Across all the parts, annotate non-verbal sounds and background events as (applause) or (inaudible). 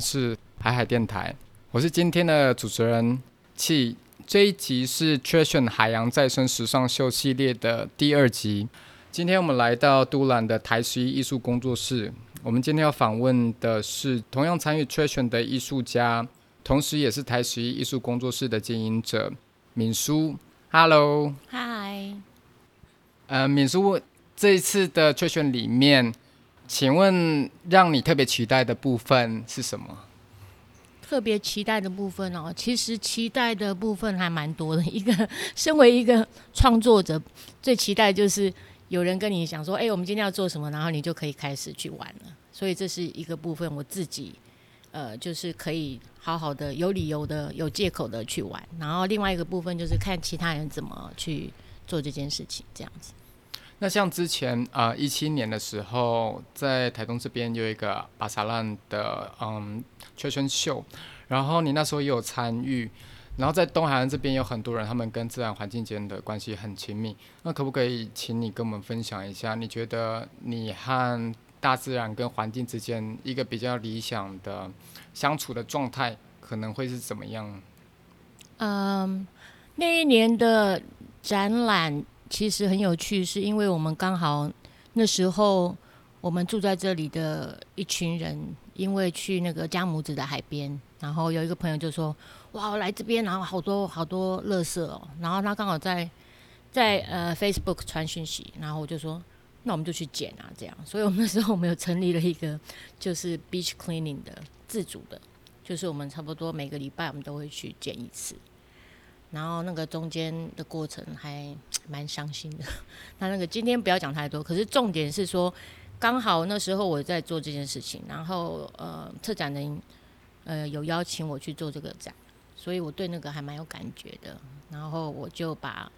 是海海电台，我是今天的主持人气。这一集是 Treasure 海洋再生时尚秀系列的第二集。今天我们来到都兰的台十一艺术工作室。我们今天要访问的是同样参与 Treasure 的艺术家，同时也是台十一艺术工作室的经营者敏书。Hello，嗨。呃，敏书，这一次的 Treasure 里面，请问让你特别期待的部分是什么？特别期待的部分哦，其实期待的部分还蛮多的。一个身为一个创作者，最期待就是有人跟你讲说：“哎，我们今天要做什么？”然后你就可以开始去玩了。所以这是一个部分，我自己呃，就是可以好好的、有理由的、有借口的去玩。然后另外一个部分就是看其他人怎么去做这件事情，这样子。那像之前啊，一七年的时候，在台东这边有一个巴萨兰的嗯圈圈秀，然后你那时候也有参与，然后在东海岸这边有很多人，他们跟自然环境间的关系很亲密。那可不可以请你跟我们分享一下，你觉得你和大自然跟环境之间一个比较理想的相处的状态，可能会是怎么样？嗯，那一年的展览。其实很有趣，是因为我们刚好那时候我们住在这里的一群人，因为去那个加母子的海边，然后有一个朋友就说：“哇，我来这边，然后好多好多垃圾哦。”然后他刚好在在呃 Facebook 传讯息，然后我就说：“那我们就去捡啊，这样。”所以我们那时候我们有成立了一个就是 beach cleaning 的自主的，就是我们差不多每个礼拜我们都会去捡一次。然后那个中间的过程还蛮伤心的。(laughs) 那那个今天不要讲太多，可是重点是说，刚好那时候我在做这件事情，然后呃，策展人呃有邀请我去做这个展，所以我对那个还蛮有感觉的。然后我就把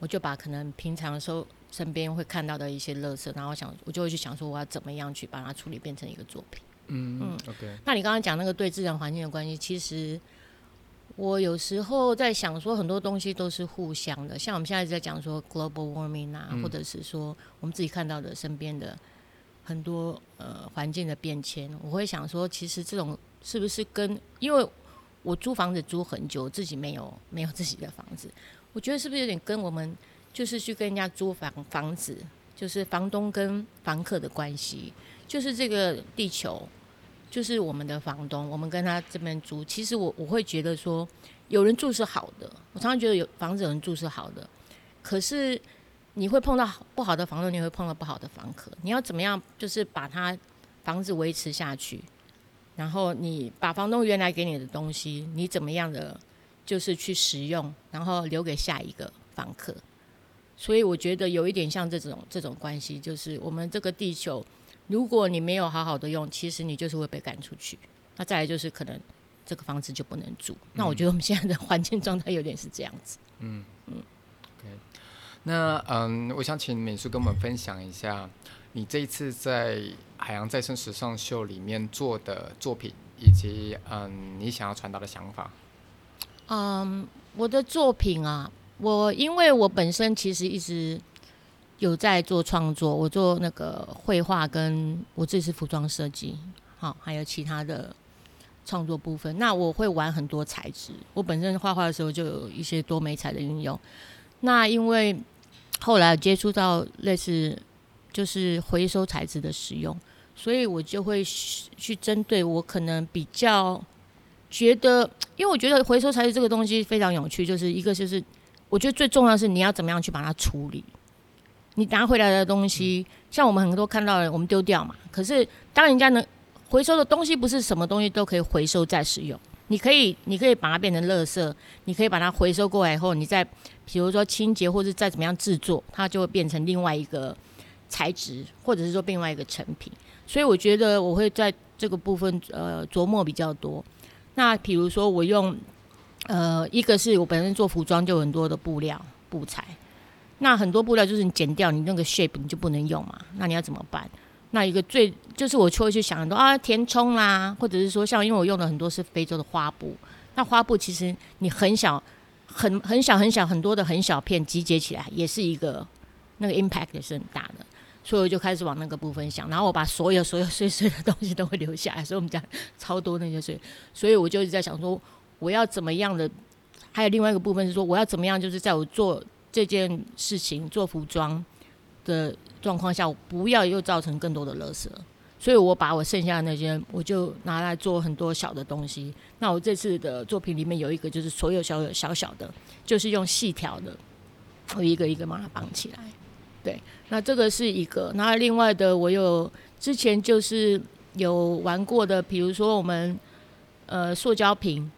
我就把可能平常的时候身边会看到的一些垃圾，然后想我就会去想说我要怎么样去把它处理变成一个作品。嗯嗯，OK。那你刚刚讲那个对自然环境的关系，其实。我有时候在想说，很多东西都是互相的。像我们现在在讲说 global warming 啊，或者是说我们自己看到的身边的很多呃环境的变迁，我会想说，其实这种是不是跟因为我租房子租很久，自己没有没有自己的房子，我觉得是不是有点跟我们就是去跟人家租房房子，就是房东跟房客的关系，就是这个地球。就是我们的房东，我们跟他这边租。其实我我会觉得说，有人住是好的。我常常觉得有房子有人住是好的。可是你会碰到不好的房东，你会碰到不好的房客。你要怎么样，就是把他房子维持下去，然后你把房东原来给你的东西，你怎么样的就是去使用，然后留给下一个房客。所以我觉得有一点像这种这种关系，就是我们这个地球。如果你没有好好的用，其实你就是会被赶出去。那再来就是可能这个房子就不能住。那我觉得我们现在的环境状态有点是这样子。嗯嗯。OK。那嗯，我想请美术跟我们分享一下你这一次在海洋再生时尚秀里面做的作品，以及嗯你想要传达的想法。嗯，我的作品啊，我因为我本身其实一直。有在做创作，我做那个绘画，跟我自己是服装设计，好，还有其他的创作部分。那我会玩很多材质，我本身画画的时候就有一些多媒材的运用。那因为后来接触到类似就是回收材质的使用，所以我就会去针对我可能比较觉得，因为我觉得回收材质这个东西非常有趣，就是一个就是我觉得最重要是你要怎么样去把它处理。你拿回来的东西，像我们很多看到的，我们丢掉嘛。可是当人家能回收的东西，不是什么东西都可以回收再使用。你可以，你可以把它变成垃圾，你可以把它回收过来以后，你再比如说清洁或者再怎么样制作，它就会变成另外一个材质，或者是说另外一个成品。所以我觉得我会在这个部分呃琢磨比较多。那比如说我用呃一个是我本身做服装就有很多的布料布材。那很多布料就是你剪掉，你那个 shape 你就不能用嘛？那你要怎么办？那一个最就是我就会去想很多啊，填充啦，或者是说像因为我用的很多是非洲的花布，那花布其实你很小、很很小、很小很多的很小片集结起来，也是一个那个 impact 也是很大的。所以我就开始往那个部分想，然后我把所有所有碎碎的东西都会留下来，所以我们家超多那些碎，所以我就一直在想说，我要怎么样的？还有另外一个部分是说，我要怎么样？就是在我做这件事情、做服装的状况下，我不要又造成更多的垃圾。所以我把我剩下的那些，我就拿来做很多小的东西。那我这次的作品里面有一个，就是所有小小小的，就是用细条的，我一个一个把它绑起来。对，那这个是一个。那另外的，我有之前就是有玩过的，比如说我们呃塑胶瓶。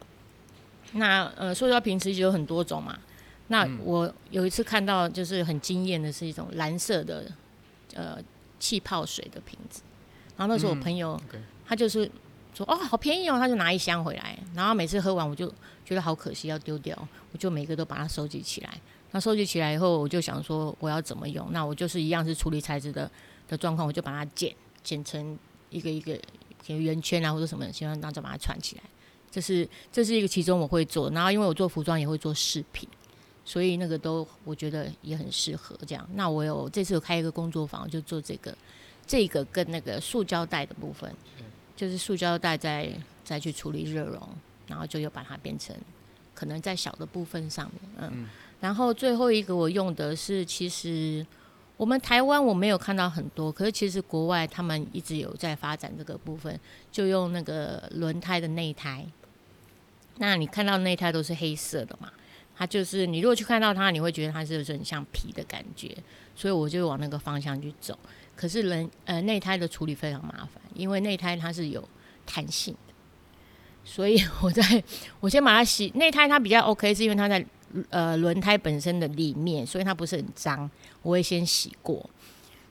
那呃塑胶瓶其实有很多种嘛。那我有一次看到就是很惊艳的是一种蓝色的呃气泡水的瓶子。然后那时候我朋友，他就是说哦好便宜哦，他就拿一箱回来，然后每次喝完我就觉得好可惜要丢掉，我就每个都把它收集起来。那收集起来以后，我就想说我要怎么用？那我就是一样是处理材质的的状况，我就把它剪剪成一个一个圆圈啊或者什么，希望然后再把它串起来。这是这是一个其中我会做，然后因为我做服装也会做饰品，所以那个都我觉得也很适合这样。那我有这次有开一个工作坊，就做这个。这个跟那个塑胶袋的部分，就是塑胶袋再再去处理热熔，然后就又把它变成可能在小的部分上面，嗯，然后最后一个我用的是，其实我们台湾我没有看到很多，可是其实国外他们一直有在发展这个部分，就用那个轮胎的内胎，那你看到内胎都是黑色的嘛，它就是你如果去看到它，你会觉得它是很像皮的感觉，所以我就往那个方向去走。可是人呃内胎的处理非常麻烦，因为内胎它是有弹性的，所以我在我先把它洗内胎，它比较 OK，是因为它在呃轮胎本身的里面，所以它不是很脏，我会先洗过。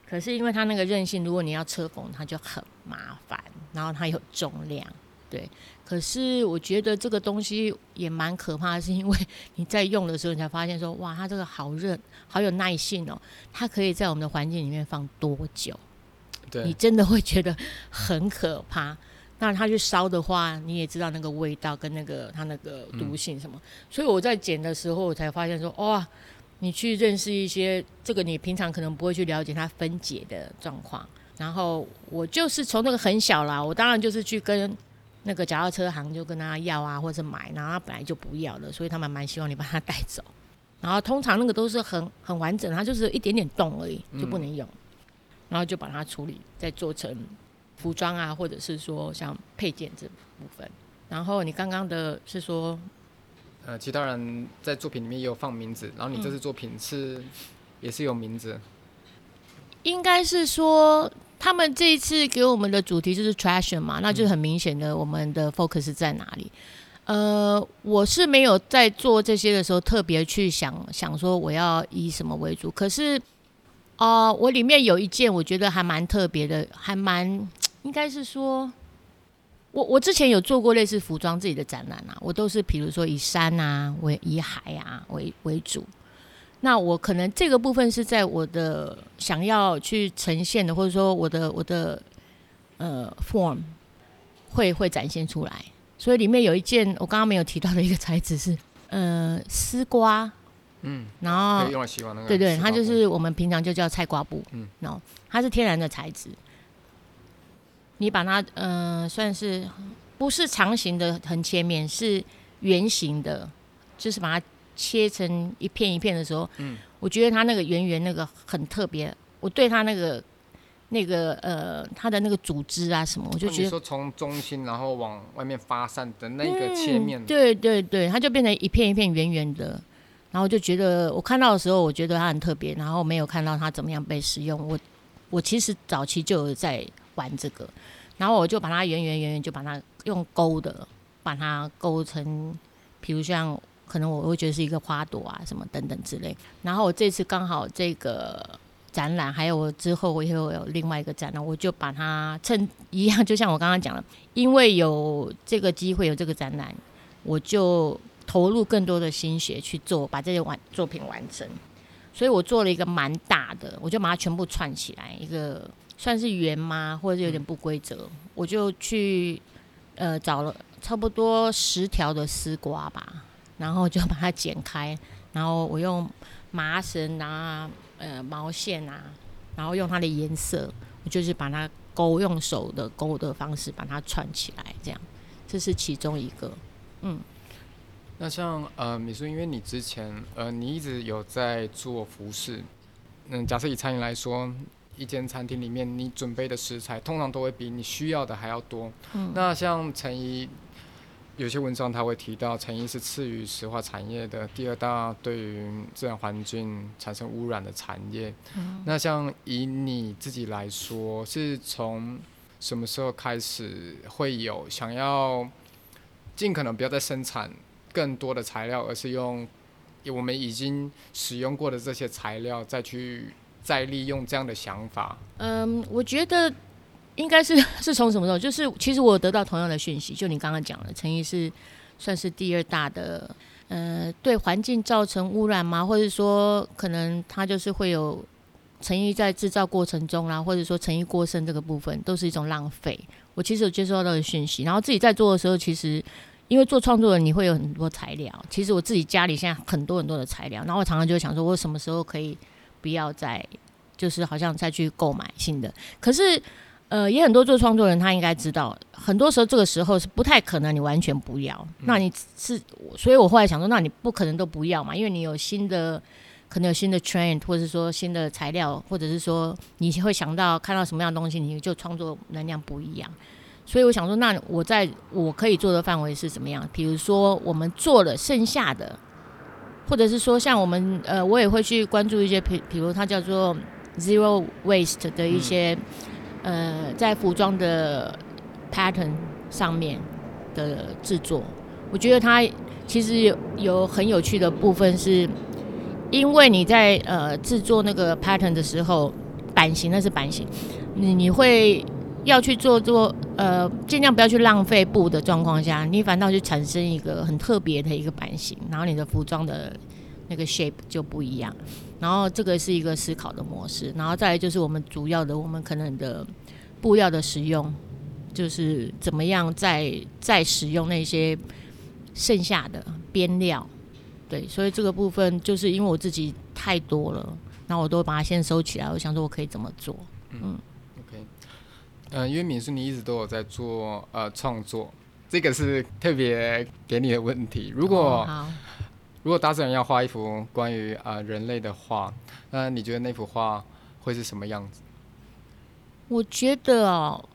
可是因为它那个韧性，如果你要车缝，它就很麻烦，然后它有重量，对。可是我觉得这个东西也蛮可怕，是因为 (laughs) 你在用的时候，你才发现说，哇，它这个好热，好有耐性哦，它可以在我们的环境里面放多久？对，你真的会觉得很可怕。那它去烧的话，你也知道那个味道跟那个它那个毒性什么。所以我在剪的时候，我才发现说，哇，你去认识一些这个你平常可能不会去了解它分解的状况。然后我就是从那个很小啦，我当然就是去跟。那个脚踏车行就跟他要啊，或者买，然后他本来就不要了，所以他们蛮希望你把它带走。然后通常那个都是很很完整，它就是一点点洞而已，就不能用。然后就把它处理，再做成服装啊，或者是说像配件这部分。然后你刚刚的是说，呃，其他人在作品里面也有放名字，然后你这次作品是也是有名字，应该是说。他们这一次给我们的主题就是 traction 嘛，那就很明显的我们的 focus 在哪里？呃，我是没有在做这些的时候特别去想想说我要以什么为主，可是啊，我里面有一件我觉得还蛮特别的，还蛮应该是说，我我之前有做过类似服装自己的展览啊，我都是比如说以山啊为以海啊为为主。那我可能这个部分是在我的想要去呈现的，或者说我的我的呃 form 会会展现出来。所以里面有一件我刚刚没有提到的一个材质是呃丝瓜，嗯，然后用来洗碗那个，对对，它就是我们平常就叫菜瓜布，嗯，然后它是天然的材质，你把它呃算是不是长形的横切面，是圆形的，就是把它。切成一片一片的时候，嗯，我觉得它那个圆圆那个很特别，我对它那个那个呃它的那个组织啊什么，我就觉得说从中心然后往外面发散的那个切面，对对对，它就变成一片一片圆圆的，然后就觉得我看到的时候，我觉得它很特别，然后没有看到它怎么样被使用。我我其实早期就有在玩这个，然后我就把它圆圆圆圆，就把它用勾的把它勾成，比如像。可能我会觉得是一个花朵啊，什么等等之类。然后我这次刚好这个展览，还有我之后我也会有另外一个展览，我就把它趁一样，就像我刚刚讲的，因为有这个机会有这个展览，我就投入更多的心血去做，把这些完作品完成。所以我做了一个蛮大的，我就把它全部串起来，一个算是圆吗，或者是有点不规则，我就去呃找了差不多十条的丝瓜吧。然后就把它剪开，然后我用麻绳啊、呃毛线啊，然然后用它的颜色，我就是把它勾用手的勾的方式把它串起来，这样，这是其中一个，嗯。那像呃，米叔，因为你之前呃，你一直有在做服饰，嗯，假设以餐饮来说，一间餐厅里面你准备的食材通常都会比你需要的还要多。嗯。那像陈怡，有些文章他会提到，成衣是次于石化产业的第二大对于自然环境产生污染的产业。嗯。那像以你自己来说，是从什么时候开始会有想要尽可能不要再生产？更多的材料，而是用我们已经使用过的这些材料再去再利用这样的想法。嗯，我觉得应该是 (laughs) 是从什么时候？就是其实我得到同样的讯息，就你刚刚讲的，成毅是算是第二大的，呃，对环境造成污染吗？或者说可能他就是会有成毅在制造过程中啦，或者说成毅过剩这个部分都是一种浪费。我其实有接收到的讯息，然后自己在做的时候，其实。因为做创作人，你会有很多材料。其实我自己家里现在很多很多的材料，然后我常常就想说，我什么时候可以不要再，就是好像再去购买新的。可是，呃，也很多做创作人，他应该知道，很多时候这个时候是不太可能你完全不要。那你是，所以我后来想说，那你不可能都不要嘛，因为你有新的，可能有新的 trend，或者是说新的材料，或者是说你会想到看到什么样的东西，你就创作能量不一样。所以我想说，那我在我可以做的范围是怎么样？比如说，我们做了剩下的，或者是说，像我们呃，我也会去关注一些，比比如它叫做 zero waste 的一些呃，在服装的 pattern 上面的制作。我觉得它其实有有很有趣的部分，是因为你在呃制作那个 pattern 的时候，版型那是版型，你你会。要去做做呃，尽量不要去浪费布的状况下，你反倒去产生一个很特别的一个版型，然后你的服装的那个 shape 就不一样。然后这个是一个思考的模式，然后再来就是我们主要的我们可能的布料的使用，就是怎么样再再使用那些剩下的边料。对，所以这个部分就是因为我自己太多了，然后我都把它先收起来，我想说我可以怎么做，嗯，OK，。嗯，因为敏叔你一直都有在做呃创作，这个是特别给你的问题。如果如果大自然要画一幅关于啊人类的画，那你觉得那幅画会是什么样子？我觉得哦，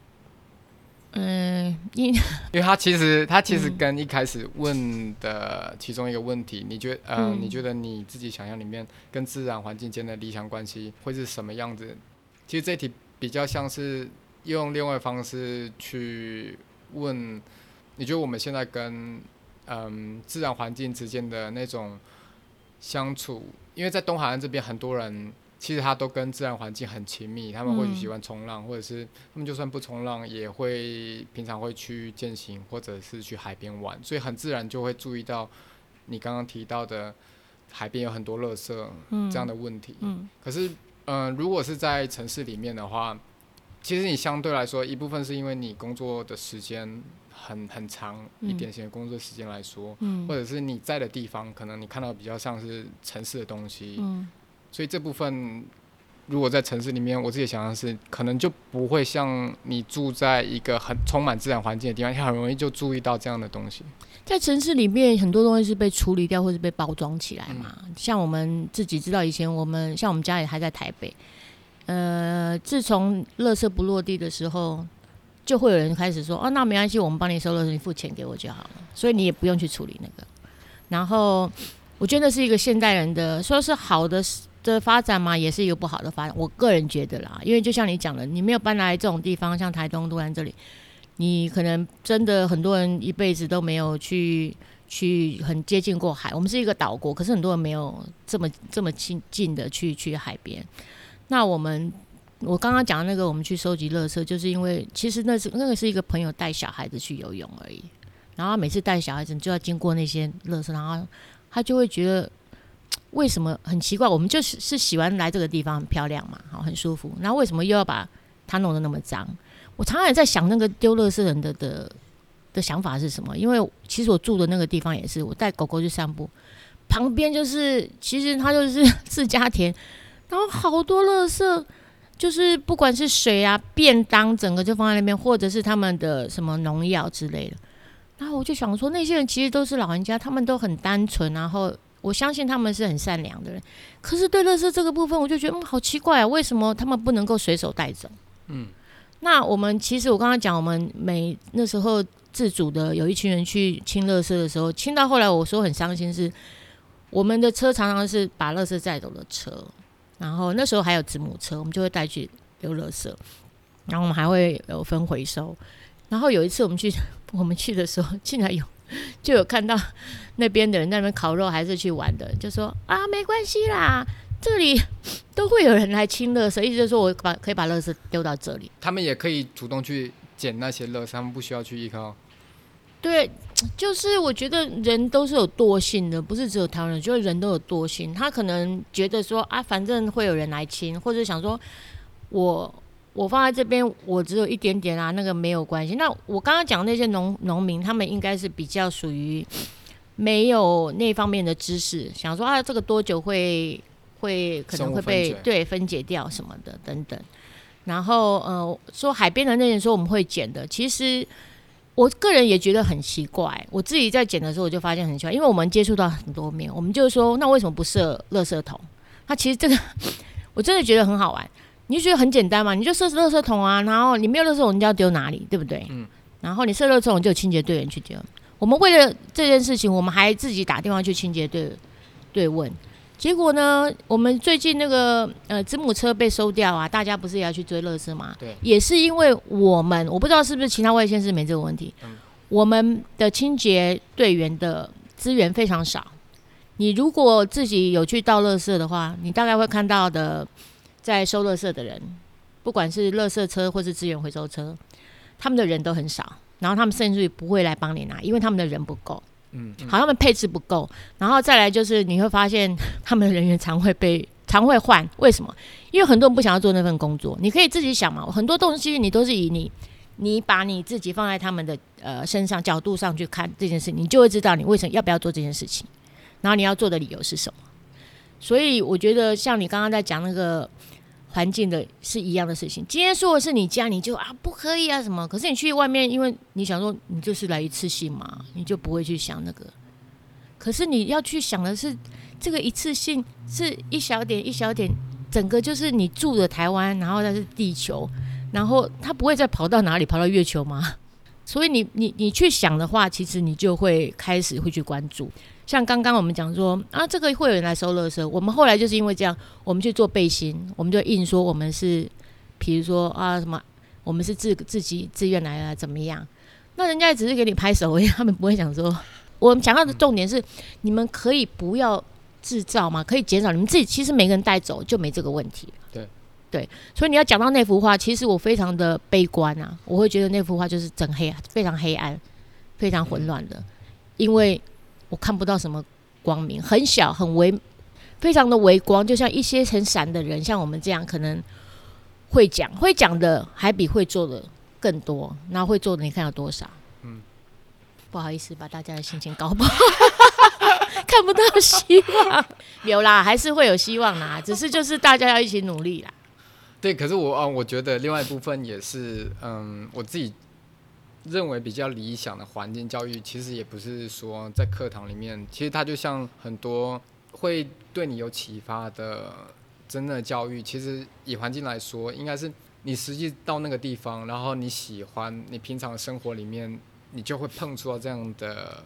嗯，因因为他其实他其实跟一开始问的其中一个问题，你觉得呃你觉得你自己想象里面跟自然环境间的理想关系会是什么样子？其实这题比较像是。用另外方式去问，你觉得我们现在跟嗯自然环境之间的那种相处？因为在东海岸这边，很多人其实他都跟自然环境很亲密，他们或许喜欢冲浪，或者是他们就算不冲浪，也会平常会去践行，或者是去海边玩，所以很自然就会注意到你刚刚提到的海边有很多垃圾这样的问题。嗯，可是嗯，如果是在城市里面的话。其实你相对来说，一部分是因为你工作的时间很很长，一典型的工作时间来说，或者是你在的地方，可能你看到比较像是城市的东西，所以这部分如果在城市里面，我自己想象是可能就不会像你住在一个很充满自然环境的地方，你很容易就注意到这样的东西。在城市里面，很多东西是被处理掉或是被包装起来嘛。像我们自己知道，以前我们像我们家里还在台北。呃，自从垃圾不落地的时候，就会有人开始说：“哦，那没关系，我们帮你收了，你付钱给我就好了。”所以你也不用去处理那个。然后，我觉得是一个现代人的说是好的的发展嘛，也是一个不好的发展。我个人觉得啦，因为就像你讲的，你没有搬来这种地方，像台东、都兰这里，你可能真的很多人一辈子都没有去去很接近过海。我们是一个岛国，可是很多人没有这么这么近近的去去海边。那我们，我刚刚讲的那个，我们去收集垃圾，就是因为其实那是那个是一个朋友带小孩子去游泳而已。然后每次带小孩子就要经过那些垃圾，然后他就会觉得为什么很奇怪？我们就是是喜欢来这个地方，很漂亮嘛，好很舒服。然后为什么又要把它弄得那么脏？我常常也在想，那个丢垃圾人的的的想法是什么？因为其实我住的那个地方也是，我带狗狗去散步，旁边就是其实它就是自家田。然后好多垃圾，就是不管是水啊、便当，整个就放在那边，或者是他们的什么农药之类的。然后我就想说，那些人其实都是老人家，他们都很单纯，然后我相信他们是很善良的人。可是对乐色这个部分，我就觉得嗯，好奇怪啊，为什么他们不能够随手带走？嗯，那我们其实我刚刚讲，我们每那时候自主的有一群人去清乐色的时候，清到后来我说很伤心，是我们的车常常是把乐色载走的车，然后那时候还有子母车，我们就会带去丢乐色，然后我们还会有分回收。然后有一次我们去，(laughs) 我们去的时候，竟然有 (laughs) 就有看到那边的人在那边烤肉，还是去玩的，就说啊，没关系啦，这里 (laughs) 都会有人来清垃圾，意思就是说我把可以把垃圾丢到这里。他们也可以主动去捡那些垃圾，他们不需要去依靠。对，就是我觉得人都是有惰性的，不是只有台湾人，就是人都有惰性。他可能觉得说啊，反正会有人来亲，或者想说我。我放在这边，我只有一点点啊，那个没有关系。那我刚刚讲那些农农民，他们应该是比较属于没有那方面的知识，想说啊，这个多久会会可能会被对分解掉什么的等等。然后呃，说海边的那些说我们会捡的，其实我个人也觉得很奇怪。我自己在捡的时候，我就发现很奇怪，因为我们接触到很多面，我们就是说，那为什么不设垃圾桶？那其实这个 (laughs) 我真的觉得很好玩。你就觉得很简单嘛？你就设垃圾桶啊，然后你没有垃圾桶，你就要丢哪里，对不对？嗯。然后你设垃圾桶，就有清洁队员去丢。我们为了这件事情，我们还自己打电话去清洁队对问。结果呢，我们最近那个呃子母车被收掉啊，大家不是也要去追垃圾吗？对。也是因为我们，我不知道是不是其他外县市没这个问题。嗯。我们的清洁队员的资源非常少。你如果自己有去倒垃圾的话，你大概会看到的。在收垃圾的人，不管是垃圾车或是资源回收车，他们的人都很少，然后他们甚至于不会来帮你拿，因为他们的人不够，嗯，好，他们配置不够，然后再来就是你会发现 (laughs) 他们的人员常会被常会换，为什么？因为很多人不想要做那份工作，你可以自己想嘛，很多东西你都是以你你把你自己放在他们的呃身上角度上去看这件事，你就会知道你为什么要不要做这件事情，然后你要做的理由是什么。所以我觉得像你刚刚在讲那个。环境的是一样的事情。今天说的是你家，你就啊不可以啊什么？可是你去外面，因为你想说你就是来一次性嘛，你就不会去想那个。可是你要去想的是，这个一次性是一小点一小点，整个就是你住的台湾，然后那是地球，然后它不会再跑到哪里，跑到月球吗？所以你你你去想的话，其实你就会开始会去关注。像刚刚我们讲说啊，这个会有人来收垃圾。我们后来就是因为这样，我们去做背心，我们就硬说我们是，比如说啊什么，我们是自自己自愿来了怎么样？那人家只是给你拍手而已，他们不会想说。我们讲到的重点是，你们可以不要制造吗？可以减少你们自己，其实每个人带走就没这个问题。对对，所以你要讲到那幅画，其实我非常的悲观啊，我会觉得那幅画就是整黑，非常黑暗，非常混乱的，因为。我看不到什么光明，很小，很微，非常的微光，就像一些很闪的人，像我们这样，可能会讲，会讲的还比会做的更多。那会做的，你看有多少？嗯，不好意思，把大家的心情搞不好，(laughs) 看不到希望。有啦，还是会有希望啦，(laughs) 只是就是大家要一起努力啦。对，可是我啊，我觉得另外一部分也是，嗯，我自己。认为比较理想的环境教育，其实也不是说在课堂里面，其实它就像很多会对你有启发的真的教育。其实以环境来说，应该是你实际到那个地方，然后你喜欢，你平常生活里面，你就会碰触到这样的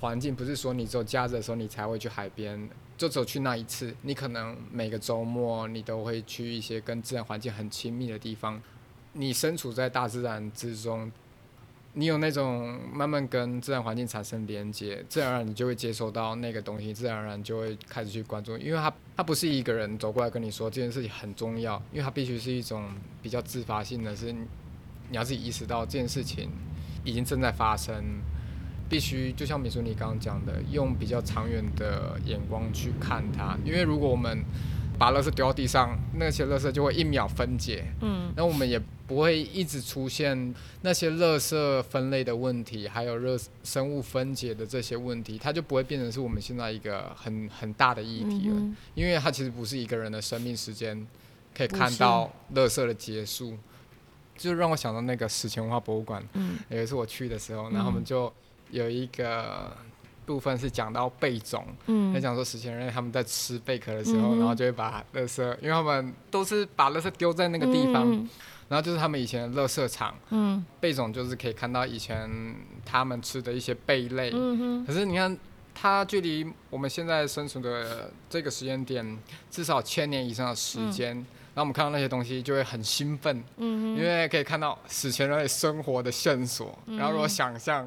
环境。不是说你只有假日的时候你才会去海边，就走去那一次。你可能每个周末你都会去一些跟自然环境很亲密的地方。你身处在大自然之中。你有那种慢慢跟自然环境产生连接，自然而然你就会接收到那个东西，自然而然就会开始去关注，因为它它不是一个人走过来跟你说这件事情很重要，因为它必须是一种比较自发性的，是你要自己意识到这件事情已经正在发生，必须就像米叔你刚刚讲的，用比较长远的眼光去看它，因为如果我们把垃圾丢到地上，那些垃圾就会一秒分解。嗯，那我们也不会一直出现那些垃圾分类的问题，还有热生物分解的这些问题，它就不会变成是我们现在一个很很大的议题了。因为它其实不是一个人的生命时间可以看到垃圾的结束，就让我想到那个史前文化博物馆。嗯有一次我去的时候，然后我们就有一个部分是讲到贝种，在嗯讲说史前人类他们在吃贝壳的时候，嗯然后就会把垃圾，因为他们都是把垃圾丢在那个地方，嗯。然后就是他们以前的垃圾场，嗯。贝种就是可以看到以前他们吃的一些贝类。嗯哼。可是你看，它距离我们现在生存的这个时间点至少千年以上的时间，然后我们看到那些东西就会很兴奋，嗯因为可以看到史前人类生活的线索。然后如果想象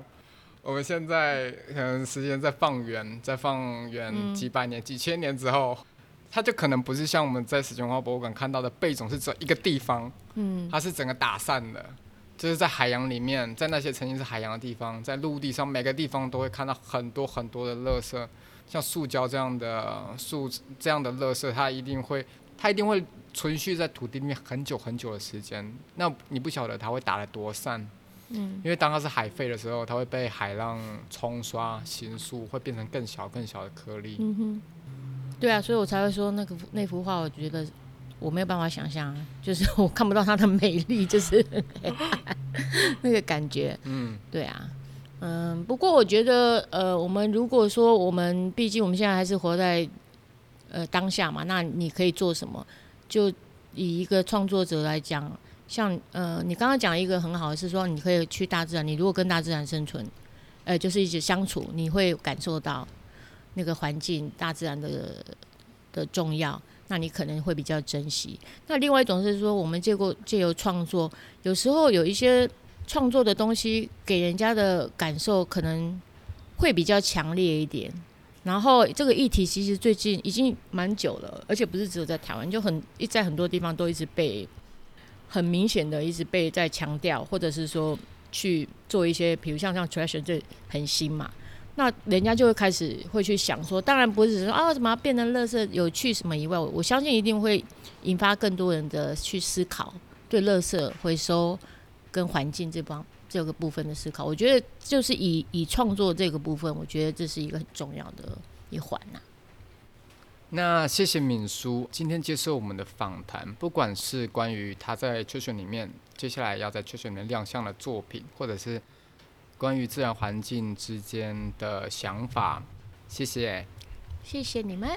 我们现在可能时间在放远，在放远嗯几百年、几千年之后。它就可能不是像我们在史前文化博物馆看到的贝种是只有一个地方，嗯它是整个打散的，就是在海洋里面，在那些曾经是海洋的地方，在陆地上每个地方都会看到很多很多的垃圾，像塑胶这样的塑这样的垃圾，它一定会它一定会存续在土地里面很久很久的时间。那你不晓得它会打得多散，嗯因为当它是海废的时候，它会被海浪冲刷形塑，会变成更小更小的颗粒。嗯哼，对啊，所以我才会说那个那幅画，我觉得我没有办法想象啊，就是我看不到它的美丽，就是 (laughs) 那个感觉。嗯对啊，嗯，不过我觉得，呃，我们如果说我们毕竟我们现在还是活在呃当下嘛，那你可以做什么？就以一个创作者来讲，像呃，你刚刚讲一个很好的是说，你可以去大自然，你如果跟大自然生存，呃，就是一直相处，你会感受到那个环境、大自然的的重要。那你可能会比较珍惜。那另外一种是说，我们借过借由创作，有时候有一些创作的东西给人家的感受可能会比较强烈一点。然后这个议题其实最近已经蛮久了，而且不是只有在台湾，就很一在很多地方都一直被很明显的一直被在强调，或者是说去做一些，比如像像 trash 这很新嘛，那人家就会开始会去想说，当然不是说啊怎么变成乐色有趣什么以外，我相信一定会引发更多人的去思考对乐色回收跟环境这方这个部分的思考。我觉得就是以以创作这个部分，我觉得这是一个很重要的一环呐、那谢谢敏叔今天接受我们的访谈，不管是关于他在秋选里面接下来要在秋选里面亮相的作品，或者是关于自然环境之间的想法，谢谢。谢谢你们，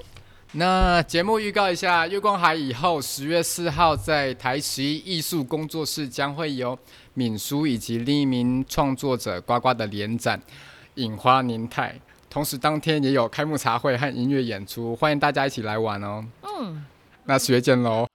那节目预告一下，月光海以后十月四号在台十一艺术工作室将会有敏叔以及另一名创作者呱呱的联展《引花凝态》，同时当天也有开幕茶会和音乐演出，欢迎大家一起来玩哦。嗯，那十月见喽。